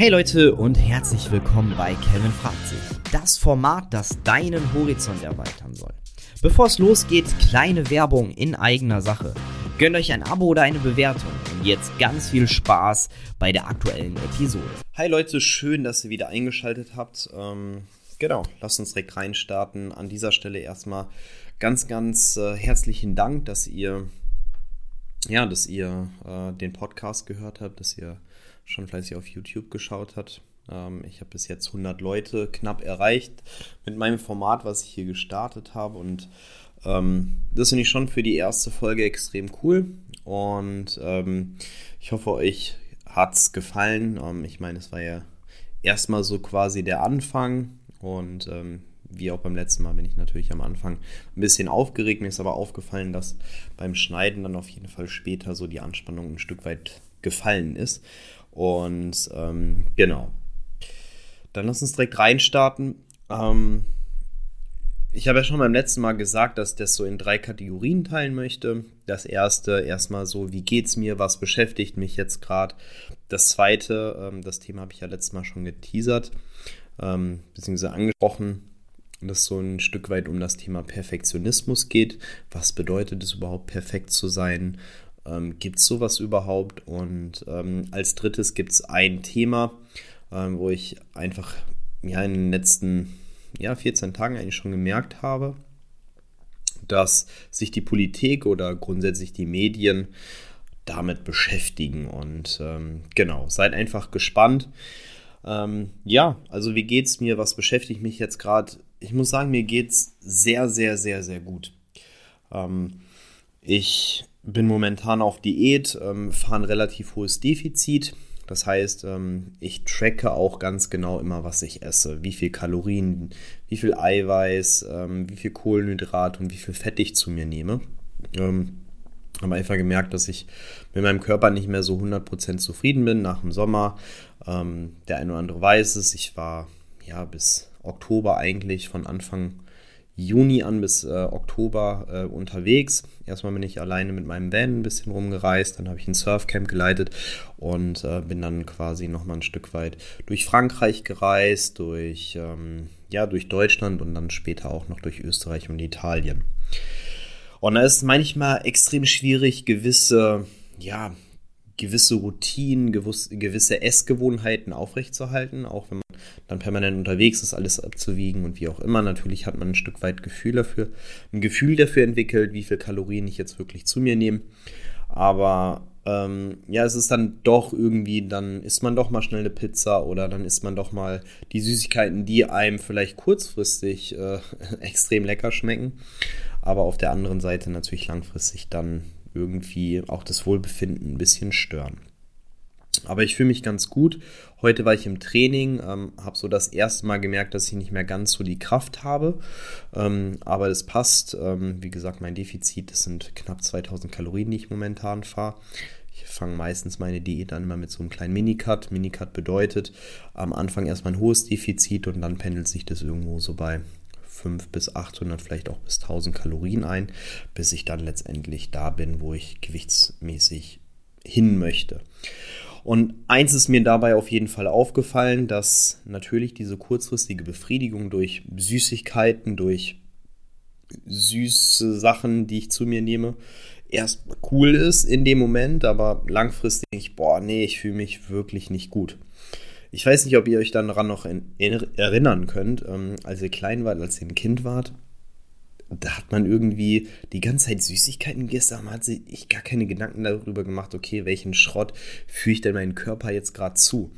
Hey Leute und herzlich willkommen bei Kevin fragt sich. Das Format, das deinen Horizont erweitern soll. Bevor es losgeht, kleine Werbung in eigener Sache. Gönnt euch ein Abo oder eine Bewertung und jetzt ganz viel Spaß bei der aktuellen Episode. Hi Leute, schön, dass ihr wieder eingeschaltet habt. Ähm, genau, lasst uns direkt reinstarten. An dieser Stelle erstmal ganz, ganz äh, herzlichen Dank, dass ihr ja, dass ihr äh, den Podcast gehört habt, dass ihr schon fleißig auf YouTube geschaut habt. Ähm, ich habe bis jetzt 100 Leute knapp erreicht mit meinem Format, was ich hier gestartet habe. Und ähm, das finde ich schon für die erste Folge extrem cool. Und ähm, ich hoffe, euch hat es gefallen. Ähm, ich meine, es war ja erstmal so quasi der Anfang. Und ähm, wie auch beim letzten Mal bin ich natürlich am Anfang ein bisschen aufgeregt. Mir ist aber aufgefallen, dass beim Schneiden dann auf jeden Fall später so die Anspannung ein Stück weit gefallen ist. Und ähm, genau. Dann lass uns direkt reinstarten. Ähm, ich habe ja schon beim letzten Mal gesagt, dass ich das so in drei Kategorien teilen möchte. Das erste, erstmal so, wie geht's mir, was beschäftigt mich jetzt gerade. Das zweite, ähm, das Thema habe ich ja letztes Mal schon geteasert, ähm, beziehungsweise angesprochen, dass so ein Stück weit um das Thema Perfektionismus geht. Was bedeutet es überhaupt, perfekt zu sein? Ähm, gibt es sowas überhaupt? Und ähm, als drittes gibt es ein Thema, ähm, wo ich einfach ja, in den letzten ja, 14 Tagen eigentlich schon gemerkt habe, dass sich die Politik oder grundsätzlich die Medien damit beschäftigen. Und ähm, genau, seid einfach gespannt. Ähm, ja, also wie geht es mir? Was beschäftigt mich jetzt gerade? Ich muss sagen, mir geht es sehr, sehr, sehr, sehr gut. Ähm, ich bin momentan auf Diät, ähm, fahre ein relativ hohes Defizit. Das heißt, ähm, ich tracke auch ganz genau immer, was ich esse, wie viel Kalorien, wie viel Eiweiß, ähm, wie viel Kohlenhydrat und wie viel Fett ich zu mir nehme. Ähm, habe einfach gemerkt, dass ich mit meinem Körper nicht mehr so 100% zufrieden bin nach dem Sommer. Ähm, der eine oder andere weiß es, ich war ja bis Oktober eigentlich von Anfang Juni an bis äh, Oktober äh, unterwegs. Erstmal bin ich alleine mit meinem Van ein bisschen rumgereist, dann habe ich ein Surfcamp geleitet und äh, bin dann quasi nochmal ein Stück weit durch Frankreich gereist, durch, ähm, ja, durch Deutschland und dann später auch noch durch Österreich und Italien. Und da ist manchmal extrem schwierig, gewisse, ja, gewisse Routinen, gewisse Essgewohnheiten aufrechtzuerhalten, auch wenn man dann permanent unterwegs ist, alles abzuwiegen und wie auch immer. Natürlich hat man ein Stück weit Gefühl dafür, ein Gefühl dafür entwickelt, wie viel Kalorien ich jetzt wirklich zu mir nehme. Aber ähm, ja, es ist dann doch irgendwie, dann isst man doch mal schnell eine Pizza oder dann isst man doch mal die Süßigkeiten, die einem vielleicht kurzfristig äh, extrem lecker schmecken, aber auf der anderen Seite natürlich langfristig dann irgendwie auch das Wohlbefinden ein bisschen stören. Aber ich fühle mich ganz gut. Heute war ich im Training, ähm, habe so das erste Mal gemerkt, dass ich nicht mehr ganz so die Kraft habe. Ähm, aber das passt. Ähm, wie gesagt, mein Defizit, das sind knapp 2000 Kalorien, die ich momentan fahre. Ich fange meistens meine Diät an immer mit so einem kleinen Minicut. Minicut bedeutet am Anfang erstmal ein hohes Defizit und dann pendelt sich das irgendwo so bei 5 bis 800, vielleicht auch bis 1000 Kalorien ein, bis ich dann letztendlich da bin, wo ich gewichtsmäßig hin möchte. Und eins ist mir dabei auf jeden Fall aufgefallen, dass natürlich diese kurzfristige Befriedigung durch Süßigkeiten, durch süße Sachen, die ich zu mir nehme, erst cool ist in dem Moment, aber langfristig, boah, nee, ich fühle mich wirklich nicht gut. Ich weiß nicht, ob ihr euch daran noch erinnern könnt, ähm, als ihr klein wart, als ihr ein Kind wart. Da hat man irgendwie die ganze Zeit Süßigkeiten gegessen, aber man hat sich gar keine Gedanken darüber gemacht, okay, welchen Schrott führe ich denn meinen Körper jetzt gerade zu?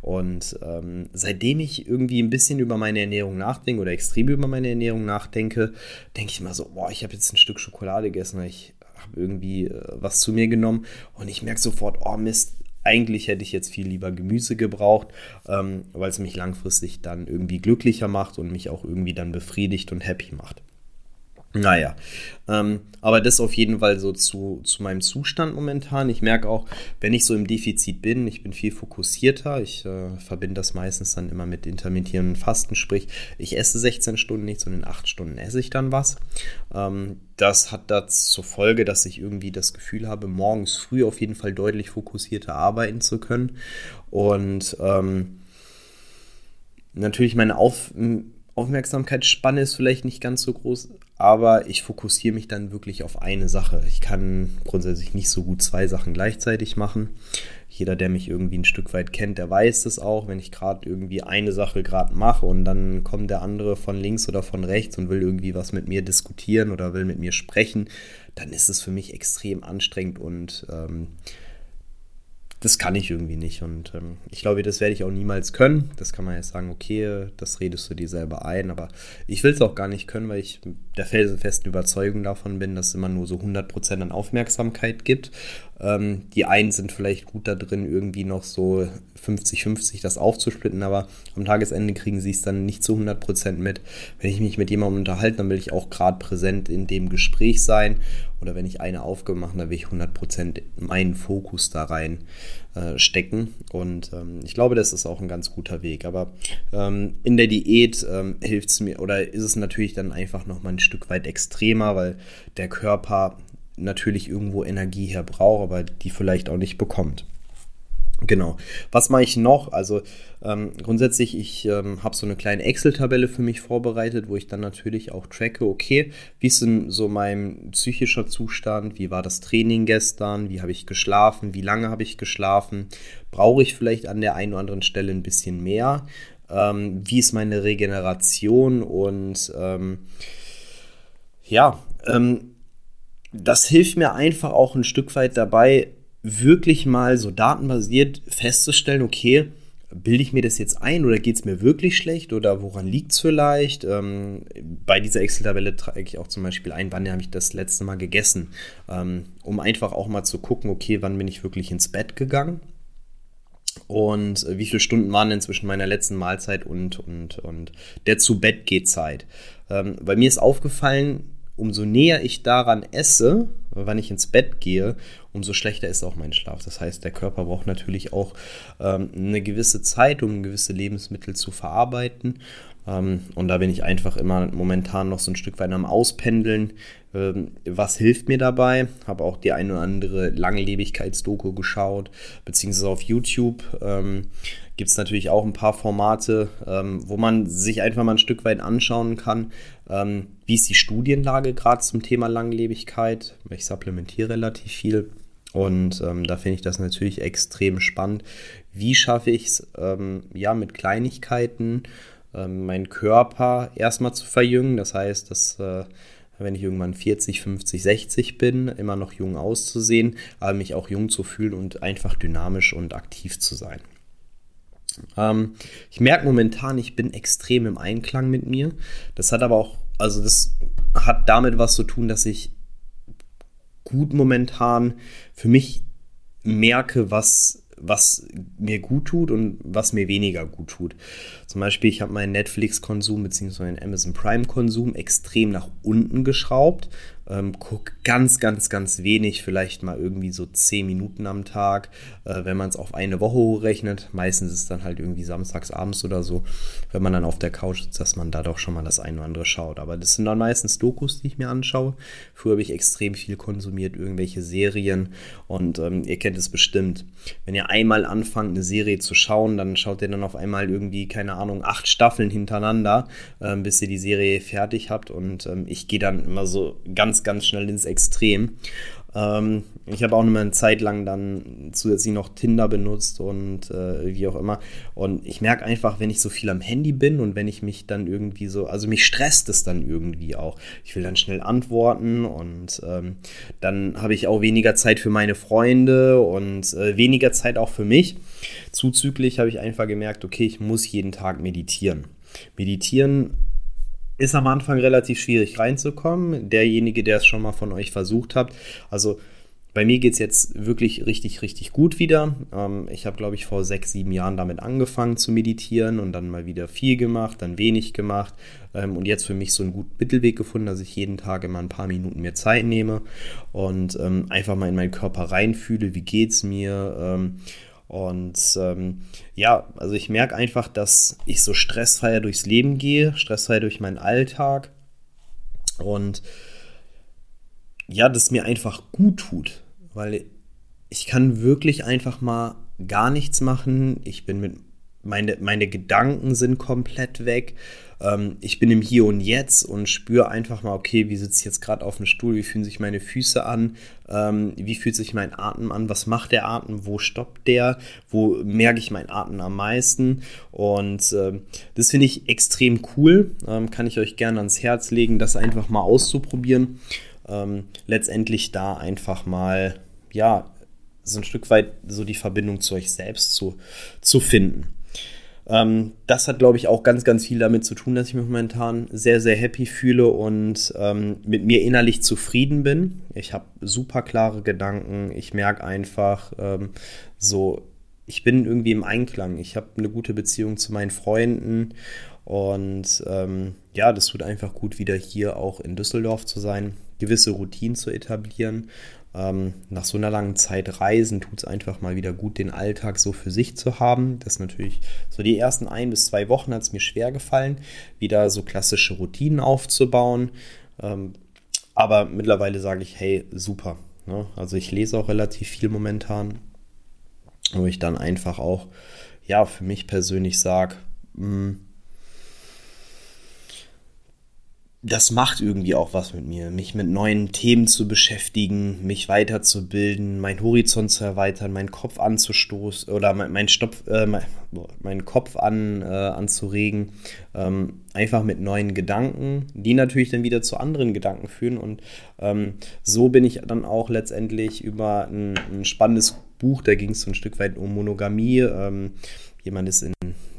Und ähm, seitdem ich irgendwie ein bisschen über meine Ernährung nachdenke oder extrem über meine Ernährung nachdenke, denke ich immer so, boah, ich habe jetzt ein Stück Schokolade gegessen, ich habe irgendwie äh, was zu mir genommen und ich merke sofort, oh Mist, eigentlich hätte ich jetzt viel lieber Gemüse gebraucht, ähm, weil es mich langfristig dann irgendwie glücklicher macht und mich auch irgendwie dann befriedigt und happy macht. Naja, ähm, aber das auf jeden Fall so zu, zu meinem Zustand momentan. Ich merke auch, wenn ich so im Defizit bin, ich bin viel fokussierter. Ich äh, verbinde das meistens dann immer mit intermittierenden Fasten, sprich, ich esse 16 Stunden nichts und in 8 Stunden esse ich dann was. Ähm, das hat das zur Folge, dass ich irgendwie das Gefühl habe, morgens früh auf jeden Fall deutlich fokussierter arbeiten zu können. Und ähm, natürlich meine Auf Aufmerksamkeitsspanne ist vielleicht nicht ganz so groß, aber ich fokussiere mich dann wirklich auf eine Sache. Ich kann grundsätzlich nicht so gut zwei Sachen gleichzeitig machen. Jeder, der mich irgendwie ein Stück weit kennt, der weiß das auch, wenn ich gerade irgendwie eine Sache gerade mache und dann kommt der andere von links oder von rechts und will irgendwie was mit mir diskutieren oder will mit mir sprechen, dann ist es für mich extrem anstrengend und ähm, das kann ich irgendwie nicht. Und ähm, ich glaube, das werde ich auch niemals können. Das kann man jetzt sagen, okay, das redest du dir selber ein. Aber ich will es auch gar nicht können, weil ich der felsenfesten Überzeugung davon bin, dass es immer nur so 100% an Aufmerksamkeit gibt. Ähm, die einen sind vielleicht gut da drin, irgendwie noch so 50-50 das aufzusplitten, aber am Tagesende kriegen sie es dann nicht zu 100% mit. Wenn ich mich mit jemandem unterhalte, dann will ich auch gerade präsent in dem Gespräch sein. Oder wenn ich eine Aufgabe mache, dann will ich 100% meinen Fokus da rein äh, stecken. Und ähm, ich glaube, das ist auch ein ganz guter Weg. Aber ähm, in der Diät ähm, hilft es mir, oder ist es natürlich dann einfach nochmal ein Stück weit extremer, weil der Körper natürlich irgendwo Energie her braucht, aber die vielleicht auch nicht bekommt. Genau. Was mache ich noch? Also ähm, grundsätzlich, ich ähm, habe so eine kleine Excel-Tabelle für mich vorbereitet, wo ich dann natürlich auch tracke, okay, wie ist denn so mein psychischer Zustand? Wie war das Training gestern? Wie habe ich geschlafen? Wie lange habe ich geschlafen? Brauche ich vielleicht an der einen oder anderen Stelle ein bisschen mehr? Ähm, wie ist meine Regeneration? Und ähm, ja, ähm, das hilft mir einfach auch ein Stück weit dabei, wirklich mal so datenbasiert festzustellen, okay, bilde ich mir das jetzt ein oder geht es mir wirklich schlecht oder woran liegt es vielleicht? Ähm, bei dieser Excel-Tabelle trage ich auch zum Beispiel ein, wann habe ich das letzte Mal gegessen, ähm, um einfach auch mal zu gucken, okay, wann bin ich wirklich ins Bett gegangen und äh, wie viele Stunden waren denn zwischen meiner letzten Mahlzeit und, und, und der zu Bett geht Zeit. Ähm, bei mir ist aufgefallen, umso näher ich daran esse, wann ich ins Bett gehe, umso schlechter ist auch mein Schlaf. Das heißt, der Körper braucht natürlich auch ähm, eine gewisse Zeit, um gewisse Lebensmittel zu verarbeiten. Ähm, und da bin ich einfach immer momentan noch so ein Stück weit am Auspendeln. Ähm, was hilft mir dabei? Habe auch die eine oder andere Langlebigkeitsdoku geschaut, beziehungsweise auf YouTube. Ähm, gibt es natürlich auch ein paar Formate, wo man sich einfach mal ein Stück weit anschauen kann, wie ist die Studienlage gerade zum Thema Langlebigkeit. Ich supplementiere relativ viel und ähm, da finde ich das natürlich extrem spannend. Wie schaffe ich es, ähm, ja, mit Kleinigkeiten meinen Körper erstmal zu verjüngen? Das heißt, dass äh, wenn ich irgendwann 40, 50, 60 bin, immer noch jung auszusehen, aber mich auch jung zu fühlen und einfach dynamisch und aktiv zu sein. Ähm, ich merke momentan, ich bin extrem im Einklang mit mir. Das hat aber auch, also das hat damit was zu tun, dass ich gut momentan für mich merke, was was mir gut tut und was mir weniger gut tut. Zum Beispiel, ich habe meinen Netflix-Konsum bzw. meinen Amazon Prime-Konsum extrem nach unten geschraubt. Ähm, guck ganz, ganz, ganz wenig, vielleicht mal irgendwie so 10 Minuten am Tag, äh, wenn man es auf eine Woche hochrechnet. Meistens ist es dann halt irgendwie samstags abends oder so, wenn man dann auf der Couch sitzt, dass man da doch schon mal das eine oder andere schaut. Aber das sind dann meistens Dokus, die ich mir anschaue. Früher habe ich extrem viel konsumiert, irgendwelche Serien und ähm, ihr kennt es bestimmt. Wenn ihr einmal anfangt, eine Serie zu schauen, dann schaut ihr dann auf einmal irgendwie, keine Ahnung, acht Staffeln hintereinander, ähm, bis ihr die Serie fertig habt und ähm, ich gehe dann immer so ganz ganz, ganz schnell ins Extrem. Ähm, ich habe auch noch mal eine Zeit lang dann zusätzlich noch Tinder benutzt und äh, wie auch immer. Und ich merke einfach, wenn ich so viel am Handy bin und wenn ich mich dann irgendwie so, also mich stresst es dann irgendwie auch. Ich will dann schnell antworten und ähm, dann habe ich auch weniger Zeit für meine Freunde und äh, weniger Zeit auch für mich. Zuzüglich habe ich einfach gemerkt, okay, ich muss jeden Tag meditieren. Meditieren ist am Anfang relativ schwierig reinzukommen. Derjenige, der es schon mal von euch versucht hat, also bei mir geht es jetzt wirklich richtig, richtig gut wieder. Ähm, ich habe, glaube ich, vor sechs, sieben Jahren damit angefangen zu meditieren und dann mal wieder viel gemacht, dann wenig gemacht ähm, und jetzt für mich so einen guten Mittelweg gefunden, dass ich jeden Tag immer ein paar Minuten mehr Zeit nehme und ähm, einfach mal in meinen Körper reinfühle, wie geht es mir. Und ähm, ja, also ich merke einfach, dass ich so stressfreier durchs Leben gehe, stressfreier durch meinen Alltag und ja, das mir einfach gut tut, weil ich kann wirklich einfach mal gar nichts machen. Ich bin mit meine, meine Gedanken sind komplett weg. Ähm, ich bin im Hier und Jetzt und spüre einfach mal, okay, wie sitze ich jetzt gerade auf dem Stuhl, wie fühlen sich meine Füße an, ähm, wie fühlt sich mein Atem an, was macht der Atem, wo stoppt der, wo merke ich meinen Atem am meisten. Und ähm, das finde ich extrem cool. Ähm, kann ich euch gerne ans Herz legen, das einfach mal auszuprobieren ähm, letztendlich da einfach mal, ja, so ein Stück weit so die Verbindung zu euch selbst zu, zu finden. Ähm, das hat, glaube ich, auch ganz, ganz viel damit zu tun, dass ich mich momentan sehr, sehr happy fühle und ähm, mit mir innerlich zufrieden bin. Ich habe super klare Gedanken. Ich merke einfach ähm, so, ich bin irgendwie im Einklang. Ich habe eine gute Beziehung zu meinen Freunden und ähm, ja, das tut einfach gut, wieder hier auch in Düsseldorf zu sein gewisse Routinen zu etablieren. Ähm, nach so einer langen Zeit Reisen tut es einfach mal wieder gut, den Alltag so für sich zu haben. Das ist natürlich so die ersten ein bis zwei Wochen hat es mir schwer gefallen, wieder so klassische Routinen aufzubauen. Ähm, aber mittlerweile sage ich, hey, super. Ne? Also ich lese auch relativ viel momentan, wo ich dann einfach auch, ja, für mich persönlich sage, das macht irgendwie auch was mit mir, mich mit neuen Themen zu beschäftigen, mich weiterzubilden, meinen Horizont zu erweitern, meinen Kopf anzustoßen oder meinen mein Stopf, äh, mein, meinen Kopf an, äh, anzuregen, ähm, einfach mit neuen Gedanken, die natürlich dann wieder zu anderen Gedanken führen und ähm, so bin ich dann auch letztendlich über ein, ein spannendes Buch, da ging es so ein Stück weit um Monogamie. Ähm, jemand ist in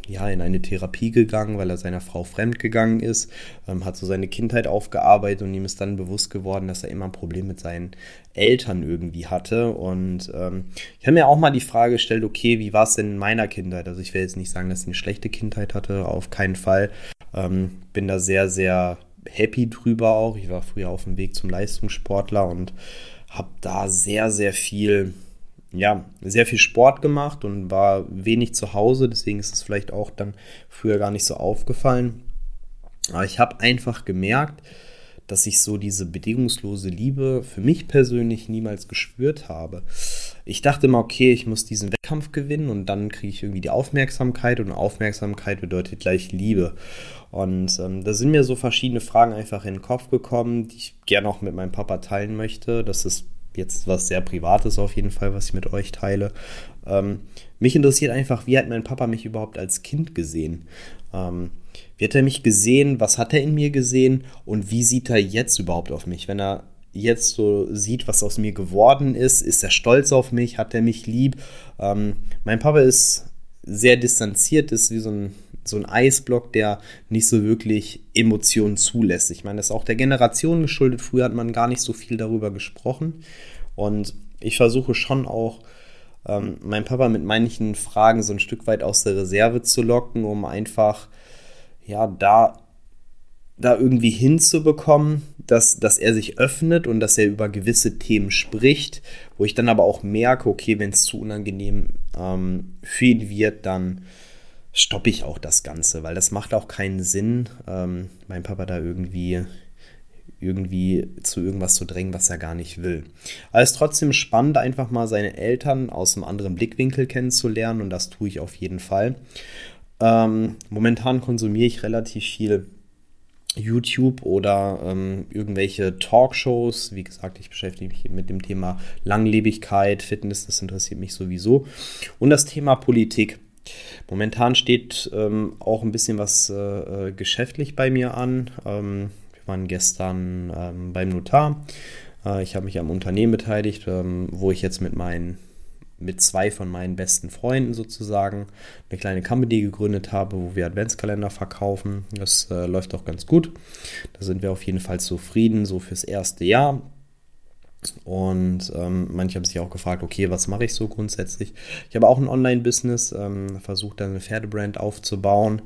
ja, in eine Therapie gegangen, weil er seiner Frau fremd gegangen ist, ähm, hat so seine Kindheit aufgearbeitet und ihm ist dann bewusst geworden, dass er immer ein Problem mit seinen Eltern irgendwie hatte. Und ähm, ich habe mir auch mal die Frage gestellt, okay, wie war es denn in meiner Kindheit? Also ich will jetzt nicht sagen, dass ich eine schlechte Kindheit hatte, auf keinen Fall. Ähm, bin da sehr, sehr happy drüber auch. Ich war früher auf dem Weg zum Leistungssportler und habe da sehr, sehr viel ja, sehr viel Sport gemacht und war wenig zu Hause, deswegen ist es vielleicht auch dann früher gar nicht so aufgefallen. Aber ich habe einfach gemerkt, dass ich so diese bedingungslose Liebe für mich persönlich niemals gespürt habe. Ich dachte immer, okay, ich muss diesen Wettkampf gewinnen und dann kriege ich irgendwie die Aufmerksamkeit und Aufmerksamkeit bedeutet gleich Liebe. Und ähm, da sind mir so verschiedene Fragen einfach in den Kopf gekommen, die ich gerne auch mit meinem Papa teilen möchte. Das ist jetzt was sehr Privates auf jeden Fall, was ich mit euch teile. Ähm, mich interessiert einfach, wie hat mein Papa mich überhaupt als Kind gesehen? Ähm, wie hat er mich gesehen? Was hat er in mir gesehen? Und wie sieht er jetzt überhaupt auf mich? Wenn er jetzt so sieht, was aus mir geworden ist, ist er stolz auf mich? Hat er mich lieb? Ähm, mein Papa ist sehr distanziert, ist wie so ein so ein Eisblock, der nicht so wirklich Emotionen zulässt. Ich meine, das ist auch der Generation geschuldet. Früher hat man gar nicht so viel darüber gesprochen. Und ich versuche schon auch, ähm, meinen Papa mit manchen Fragen so ein Stück weit aus der Reserve zu locken, um einfach, ja, da, da irgendwie hinzubekommen, dass, dass er sich öffnet und dass er über gewisse Themen spricht, wo ich dann aber auch merke, okay, wenn es zu unangenehm ähm, für ihn wird, dann stoppe ich auch das Ganze, weil das macht auch keinen Sinn, ähm, mein Papa da irgendwie irgendwie zu irgendwas zu drängen, was er gar nicht will. Aber es ist trotzdem spannend, einfach mal seine Eltern aus einem anderen Blickwinkel kennenzulernen und das tue ich auf jeden Fall. Ähm, momentan konsumiere ich relativ viel YouTube oder ähm, irgendwelche Talkshows. Wie gesagt, ich beschäftige mich mit dem Thema Langlebigkeit, Fitness, das interessiert mich sowieso. Und das Thema Politik. Momentan steht ähm, auch ein bisschen was äh, äh, geschäftlich bei mir an. Ähm, wir waren gestern ähm, beim Notar. Äh, ich habe mich am Unternehmen beteiligt, ähm, wo ich jetzt mit meinen mit zwei von meinen besten Freunden sozusagen eine kleine Company gegründet habe, wo wir Adventskalender verkaufen. Das äh, läuft auch ganz gut. Da sind wir auf jeden Fall zufrieden, so fürs erste Jahr. Und ähm, manche haben sich auch gefragt, okay, was mache ich so grundsätzlich? Ich habe auch ein Online-Business, ähm, versucht dann eine Pferdebrand aufzubauen.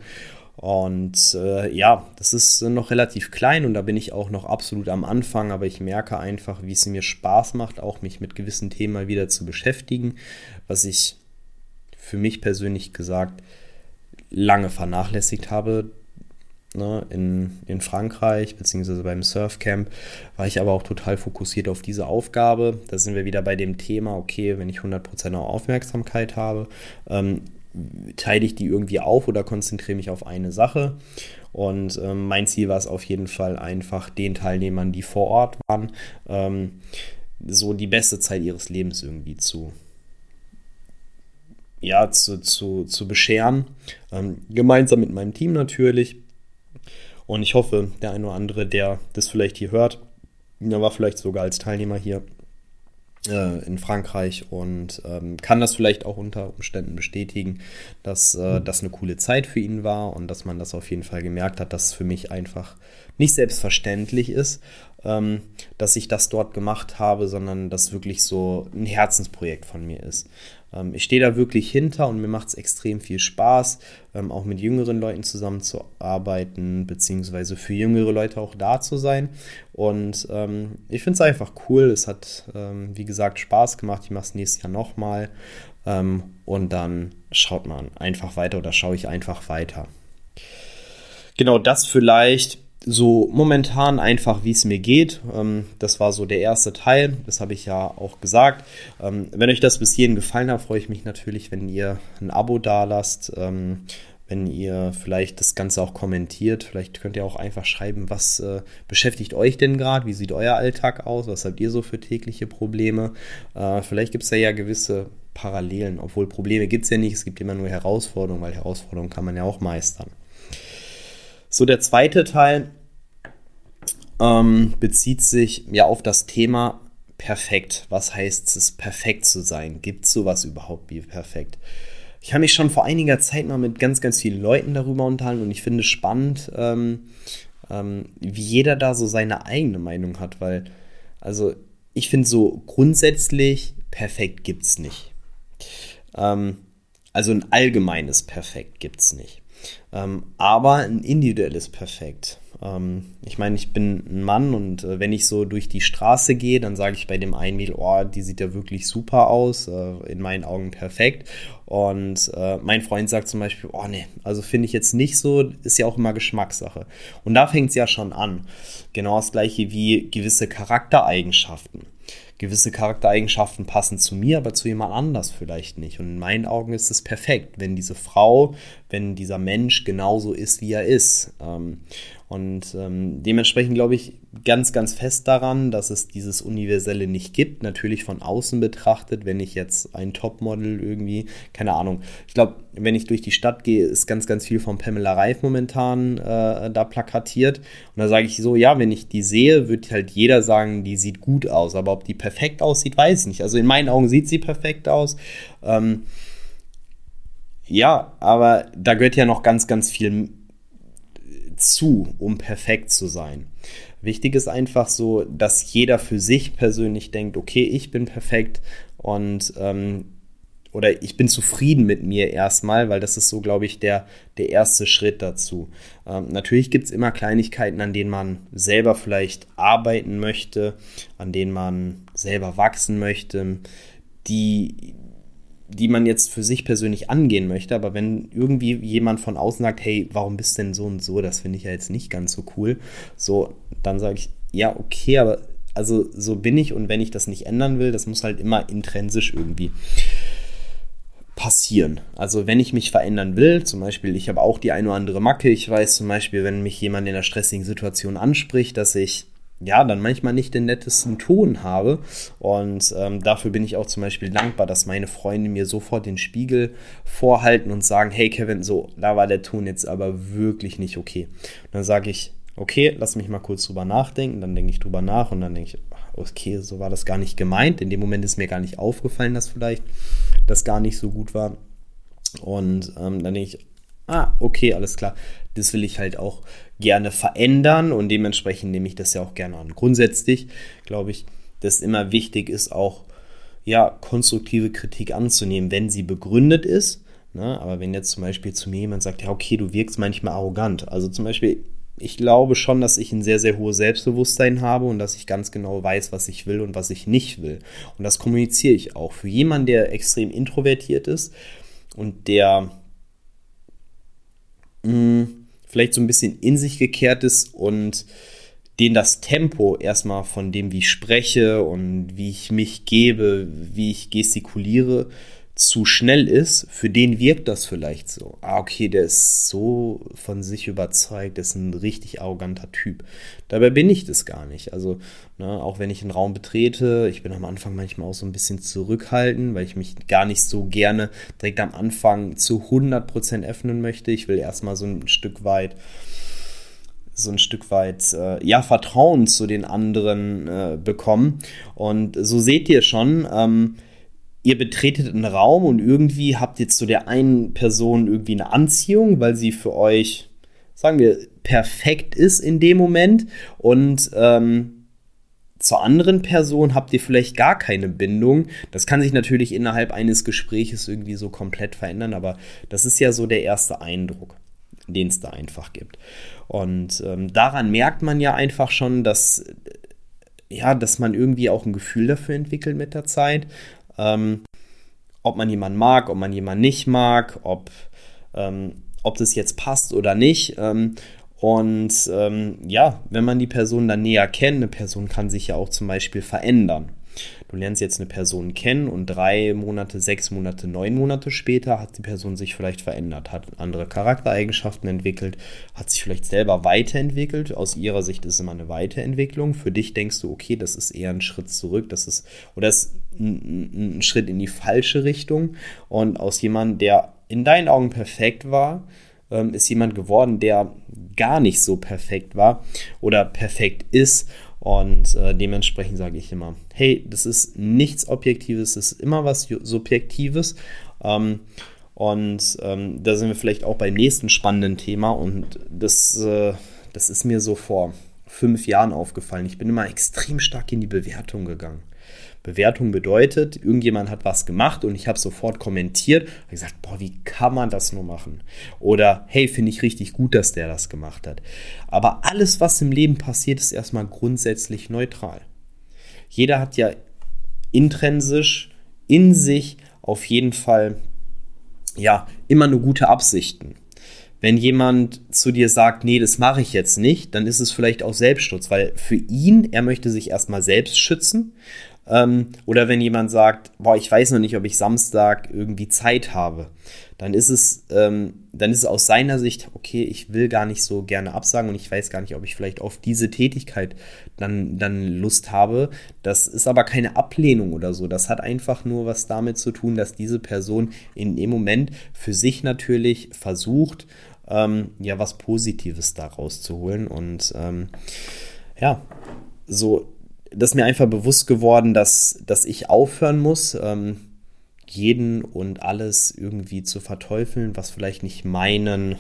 Und äh, ja, das ist noch relativ klein und da bin ich auch noch absolut am Anfang, aber ich merke einfach, wie es mir Spaß macht, auch mich mit gewissen Themen mal wieder zu beschäftigen, was ich für mich persönlich gesagt lange vernachlässigt habe. Ne, in, in Frankreich, beziehungsweise beim Surfcamp, war ich aber auch total fokussiert auf diese Aufgabe. Da sind wir wieder bei dem Thema, okay, wenn ich 100% Aufmerksamkeit habe, ähm, teile ich die irgendwie auf oder konzentriere mich auf eine Sache. Und ähm, mein Ziel war es auf jeden Fall einfach den Teilnehmern, die vor Ort waren, ähm, so die beste Zeit ihres Lebens irgendwie zu, ja, zu, zu, zu bescheren. Ähm, gemeinsam mit meinem Team natürlich. Und ich hoffe, der eine oder andere, der das vielleicht hier hört, der war vielleicht sogar als Teilnehmer hier, äh, in Frankreich und ähm, kann das vielleicht auch unter Umständen bestätigen, dass äh, das eine coole Zeit für ihn war und dass man das auf jeden Fall gemerkt hat, dass es für mich einfach nicht selbstverständlich ist, ähm, dass ich das dort gemacht habe, sondern dass wirklich so ein Herzensprojekt von mir ist. Ähm, ich stehe da wirklich hinter und mir macht es extrem viel Spaß, ähm, auch mit jüngeren Leuten zusammenzuarbeiten, beziehungsweise für jüngere Leute auch da zu sein. Und ähm, ich finde es einfach cool. Es hat, wie gesagt, Spaß gemacht. Ich mache es nächstes Jahr nochmal. Und dann schaut man einfach weiter oder schaue ich einfach weiter. Genau das vielleicht so momentan einfach, wie es mir geht. Ähm, das war so der erste Teil. Das habe ich ja auch gesagt. Ähm, wenn euch das bis hierhin gefallen hat, freue ich mich natürlich, wenn ihr ein Abo da lasst. Ähm, wenn ihr vielleicht das Ganze auch kommentiert. Vielleicht könnt ihr auch einfach schreiben, was äh, beschäftigt euch denn gerade? Wie sieht euer Alltag aus? Was habt ihr so für tägliche Probleme? Äh, vielleicht gibt es ja gewisse Parallelen, obwohl Probleme gibt es ja nicht. Es gibt immer nur Herausforderungen, weil Herausforderungen kann man ja auch meistern. So, der zweite Teil ähm, bezieht sich ja auf das Thema perfekt. Was heißt es, perfekt zu sein? Gibt es sowas überhaupt wie perfekt? Ich habe mich schon vor einiger Zeit mal mit ganz, ganz vielen Leuten darüber unterhalten und ich finde es spannend, ähm, ähm, wie jeder da so seine eigene Meinung hat, weil, also ich finde so grundsätzlich perfekt gibt es nicht. Ähm, also ein allgemeines Perfekt gibt es nicht. Ähm, aber ein individuelles Perfekt. Ähm, ich meine, ich bin ein Mann und äh, wenn ich so durch die Straße gehe, dann sage ich bei dem einen Mädel, oh, die sieht ja wirklich super aus, äh, in meinen Augen perfekt. Und äh, mein Freund sagt zum Beispiel, oh nee, also finde ich jetzt nicht so, ist ja auch immer Geschmackssache. Und da fängt es ja schon an. Genau das gleiche wie gewisse Charaktereigenschaften gewisse Charaktereigenschaften passen zu mir, aber zu jemand anders vielleicht nicht. Und in meinen Augen ist es perfekt, wenn diese Frau, wenn dieser Mensch genauso ist, wie er ist. Ähm, und ähm, dementsprechend glaube ich ganz, ganz fest daran, dass es dieses Universelle nicht gibt. Natürlich von außen betrachtet, wenn ich jetzt ein Topmodel irgendwie, keine Ahnung. Ich glaube, wenn ich durch die Stadt gehe, ist ganz, ganz viel von Pamela Reif momentan äh, da plakatiert. Und da sage ich so, ja, wenn ich die sehe, wird halt jeder sagen, die sieht gut aus. Aber ob die perfekt aussieht, weiß ich nicht. Also in meinen Augen sieht sie perfekt aus. Ähm, ja, aber da gehört ja noch ganz, ganz viel zu, um perfekt zu sein. Wichtig ist einfach so, dass jeder für sich persönlich denkt, okay, ich bin perfekt und ähm, oder ich bin zufrieden mit mir erstmal, weil das ist so, glaube ich, der, der erste Schritt dazu. Ähm, natürlich gibt es immer Kleinigkeiten, an denen man selber vielleicht arbeiten möchte, an denen man selber wachsen möchte, die, die man jetzt für sich persönlich angehen möchte. Aber wenn irgendwie jemand von außen sagt, hey, warum bist denn so und so, das finde ich ja jetzt nicht ganz so cool, so, dann sage ich, ja, okay, aber also so bin ich und wenn ich das nicht ändern will, das muss halt immer intrinsisch irgendwie passieren. Also wenn ich mich verändern will, zum Beispiel, ich habe auch die eine oder andere Macke, ich weiß zum Beispiel, wenn mich jemand in einer stressigen Situation anspricht, dass ich ja, dann manchmal nicht den nettesten Ton habe. Und ähm, dafür bin ich auch zum Beispiel dankbar, dass meine Freunde mir sofort den Spiegel vorhalten und sagen, hey Kevin, so, da war der Ton jetzt aber wirklich nicht okay. Und dann sage ich, okay, lass mich mal kurz drüber nachdenken. Dann denke ich drüber nach und dann denke ich, okay, so war das gar nicht gemeint. In dem Moment ist mir gar nicht aufgefallen, dass vielleicht das gar nicht so gut war. Und ähm, dann denke ich, ah, okay, alles klar. Das will ich halt auch gerne verändern und dementsprechend nehme ich das ja auch gerne an. Grundsätzlich glaube ich, dass immer wichtig ist, auch ja, konstruktive Kritik anzunehmen, wenn sie begründet ist. Ne? Aber wenn jetzt zum Beispiel zu mir jemand sagt, ja, okay, du wirkst manchmal arrogant. Also zum Beispiel, ich glaube schon, dass ich ein sehr, sehr hohes Selbstbewusstsein habe und dass ich ganz genau weiß, was ich will und was ich nicht will. Und das kommuniziere ich auch. Für jemanden, der extrem introvertiert ist und der mh, vielleicht so ein bisschen in sich gekehrt ist und den das Tempo erstmal von dem, wie ich spreche und wie ich mich gebe, wie ich gestikuliere, zu schnell ist, für den wirkt das vielleicht so. Ah, okay, der ist so von sich überzeugt, ist ein richtig arroganter Typ. Dabei bin ich das gar nicht. Also, ne, auch wenn ich einen Raum betrete, ich bin am Anfang manchmal auch so ein bisschen zurückhaltend, weil ich mich gar nicht so gerne direkt am Anfang zu 100% öffnen möchte. Ich will erstmal so ein Stück weit so ein Stück weit äh, ja Vertrauen zu den anderen äh, bekommen und so seht ihr schon ähm, ihr betretet einen Raum und irgendwie habt ihr zu der einen Person irgendwie eine Anziehung, weil sie für euch, sagen wir, perfekt ist in dem Moment und ähm, zur anderen Person habt ihr vielleicht gar keine Bindung. Das kann sich natürlich innerhalb eines Gespräches irgendwie so komplett verändern, aber das ist ja so der erste Eindruck, den es da einfach gibt. Und ähm, daran merkt man ja einfach schon, dass ja, dass man irgendwie auch ein Gefühl dafür entwickelt mit der Zeit. Ähm, ob man jemanden mag, ob man jemanden nicht mag, ob, ähm, ob das jetzt passt oder nicht. Ähm, und ähm, ja, wenn man die Person dann näher kennt, eine Person kann sich ja auch zum Beispiel verändern. Du lernst jetzt eine Person kennen und drei Monate, sechs Monate, neun Monate später hat die Person sich vielleicht verändert, hat andere Charaktereigenschaften entwickelt, hat sich vielleicht selber weiterentwickelt. Aus ihrer Sicht ist es immer eine Weiterentwicklung. Für dich denkst du, okay, das ist eher ein Schritt zurück, das ist, oder ist ein, ein Schritt in die falsche Richtung. Und aus jemandem, der in deinen Augen perfekt war, ähm, ist jemand geworden, der gar nicht so perfekt war oder perfekt ist und äh, dementsprechend sage ich immer, hey, das ist nichts Objektives, das ist immer was Subjektives. Ähm, und ähm, da sind wir vielleicht auch beim nächsten spannenden Thema. Und das, äh, das ist mir so vor fünf Jahren aufgefallen. Ich bin immer extrem stark in die Bewertung gegangen. Bewertung bedeutet, irgendjemand hat was gemacht und ich habe sofort kommentiert und gesagt, boah, wie kann man das nur machen? Oder hey, finde ich richtig gut, dass der das gemacht hat. Aber alles, was im Leben passiert, ist erstmal grundsätzlich neutral. Jeder hat ja intrinsisch in sich auf jeden Fall ja immer nur gute Absichten. Wenn jemand zu dir sagt, nee, das mache ich jetzt nicht, dann ist es vielleicht auch Selbstschutz, weil für ihn, er möchte sich erstmal selbst schützen ähm, oder wenn jemand sagt, boah, ich weiß noch nicht, ob ich Samstag irgendwie Zeit habe, dann ist es, ähm, dann ist es aus seiner Sicht, okay, ich will gar nicht so gerne absagen und ich weiß gar nicht, ob ich vielleicht auf diese Tätigkeit dann, dann Lust habe. Das ist aber keine Ablehnung oder so. Das hat einfach nur was damit zu tun, dass diese Person in dem Moment für sich natürlich versucht, ähm, ja, was Positives daraus zu holen und ähm, ja, so das ist mir einfach bewusst geworden, dass, dass ich aufhören muss, ähm, jeden und alles irgendwie zu verteufeln, was vielleicht nicht meinen,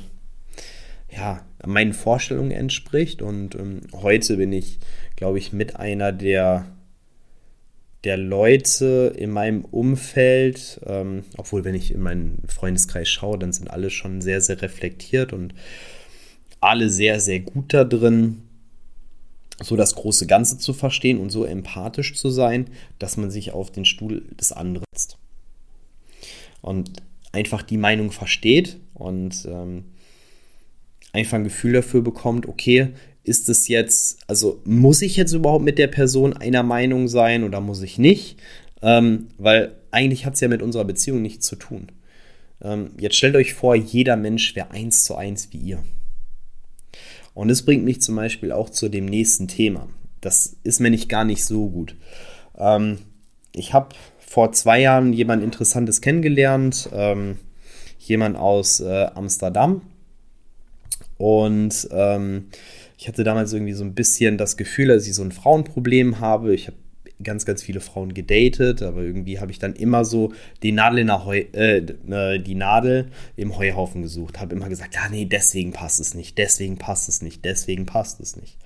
ja, meinen Vorstellungen entspricht. Und ähm, heute bin ich, glaube ich, mit einer der, der Leute in meinem Umfeld, ähm, obwohl wenn ich in meinen Freundeskreis schaue, dann sind alle schon sehr, sehr reflektiert und alle sehr, sehr gut da drin, so das große Ganze zu verstehen und so empathisch zu sein, dass man sich auf den Stuhl des anderen setzt. Und einfach die Meinung versteht und ähm, einfach ein Gefühl dafür bekommt, okay, ist es jetzt, also muss ich jetzt überhaupt mit der Person einer Meinung sein oder muss ich nicht? Ähm, weil eigentlich hat es ja mit unserer Beziehung nichts zu tun. Ähm, jetzt stellt euch vor, jeder Mensch wäre eins zu eins wie ihr. Und das bringt mich zum Beispiel auch zu dem nächsten Thema. Das ist mir nicht gar nicht so gut. Ähm, ich habe vor zwei Jahren jemand Interessantes kennengelernt, ähm, jemand aus äh, Amsterdam. Und ähm, ich hatte damals irgendwie so ein bisschen das Gefühl, dass ich so ein Frauenproblem habe. Ich habe ganz, ganz viele Frauen gedatet, aber irgendwie habe ich dann immer so die Nadel, in der Heu, äh, äh die Nadel im Heuhaufen gesucht. Habe immer gesagt, ja, nee, deswegen passt es nicht, deswegen passt es nicht, deswegen passt es nicht.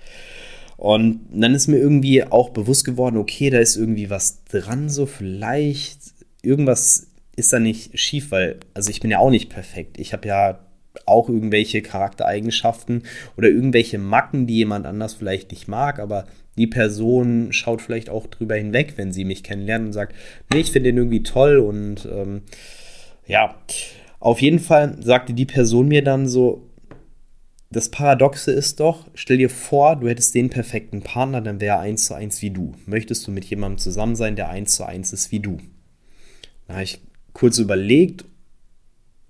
Und dann ist mir irgendwie auch bewusst geworden, okay, da ist irgendwie was dran, so vielleicht irgendwas ist da nicht schief, weil, also ich bin ja auch nicht perfekt. Ich habe ja auch irgendwelche Charaktereigenschaften oder irgendwelche Macken, die jemand anders vielleicht nicht mag, aber die Person schaut vielleicht auch drüber hinweg, wenn sie mich kennenlernt und sagt, nee, ich finde den irgendwie toll und ähm, ja, auf jeden Fall sagte die Person mir dann so, das Paradoxe ist doch, stell dir vor, du hättest den perfekten Partner, dann wäre er eins zu eins wie du. Möchtest du mit jemandem zusammen sein, der eins zu eins ist wie du? Da habe ich kurz überlegt